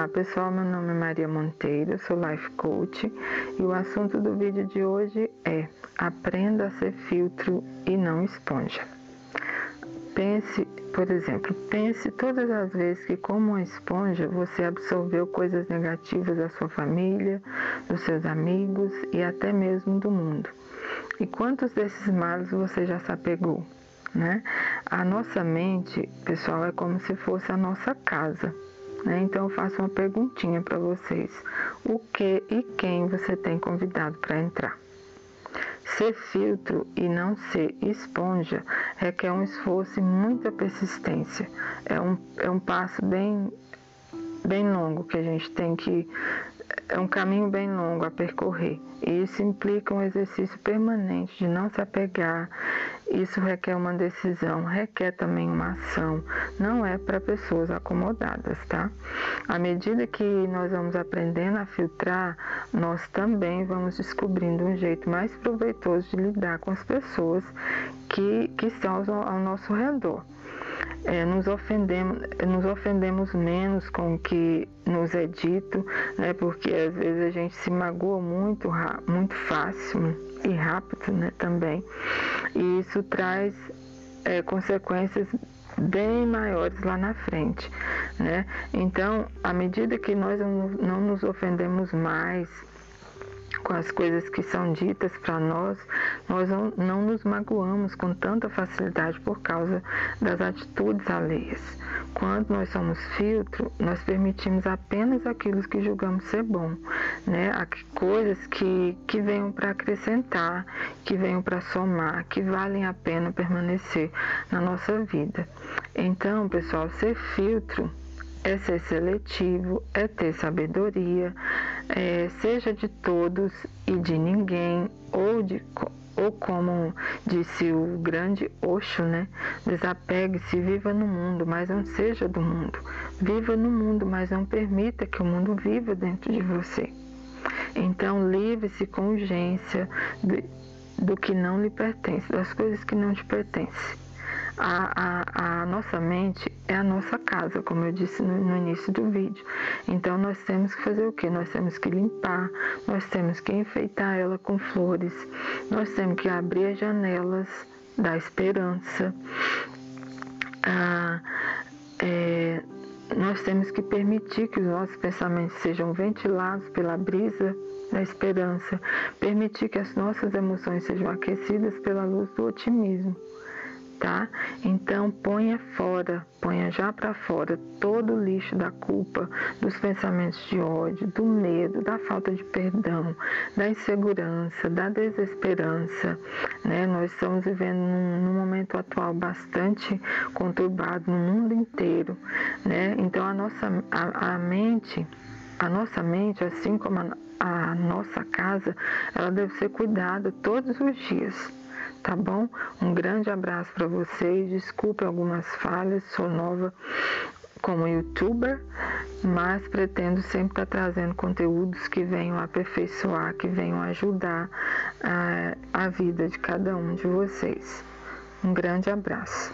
Olá pessoal, meu nome é Maria Monteiro, sou Life Coach e o assunto do vídeo de hoje é Aprenda a ser filtro e não esponja. Pense, por exemplo, pense todas as vezes que, como uma esponja, você absorveu coisas negativas da sua família, dos seus amigos e até mesmo do mundo. E quantos desses males você já se apegou? Né? A nossa mente, pessoal, é como se fosse a nossa casa. Né? Então eu faço uma perguntinha para vocês: o que e quem você tem convidado para entrar? Ser filtro e não ser esponja requer um esforço e muita persistência. É um, é um passo bem, bem longo que a gente tem que é um caminho bem longo a percorrer e isso implica um exercício permanente de não se apegar. Isso requer uma decisão, requer também uma ação. Não é para pessoas acomodadas, tá? À medida que nós vamos aprendendo a filtrar, nós também vamos descobrindo um jeito mais proveitoso de lidar com as pessoas que, que estão ao, ao nosso redor é, nos, ofendemos, nos ofendemos menos com o que nos é dito, né, porque às vezes a gente se magoa muito, muito fácil e rápido né, também. E isso traz é, consequências bem maiores lá na frente, né? Então, à medida que nós não nos ofendemos mais, com as coisas que são ditas para nós, nós não, não nos magoamos com tanta facilidade por causa das atitudes alheias. Quando nós somos filtro, nós permitimos apenas aquilo que julgamos ser bom, né? coisas que, que venham para acrescentar, que venham para somar, que valem a pena permanecer na nossa vida. Então, pessoal, ser filtro é ser seletivo, é ter sabedoria, é, seja de todos e de ninguém, ou, de, ou como disse o grande Osho, né? Desapegue-se, viva no mundo, mas não seja do mundo. Viva no mundo, mas não permita que o mundo viva dentro de você. Então, livre-se com urgência do, do que não lhe pertence, das coisas que não te pertencem a, a, nossa mente é a nossa casa, como eu disse no, no, início do vídeo. Então nós temos que fazer o que? Nós temos que limpar, nós temos que enfeitar ela com flores, nós temos que abrir as janelas da esperança. Ah, é, nós temos que permitir que os nossos pensamentos sejam ventilados pela brisa da esperança, permitir que as nossas emoções sejam aquecidas pela luz do otimismo tá? Então ponha fora, ponha já para fora todo o lixo da culpa, dos pensamentos de ódio, do medo, da falta de perdão, da insegurança, da desesperança, né? Nós estamos vivendo num, num momento atual bastante conturbado no mundo inteiro, né? Então a nossa a, a mente a nossa mente, assim como a, a nossa casa, ela deve ser cuidada todos os dias tá bom? Um grande abraço para vocês. Desculpe algumas falhas, sou nova como youtuber, mas pretendo sempre estar tá trazendo conteúdos que venham aperfeiçoar, que venham ajudar a, a vida de cada um de vocês. Um grande abraço.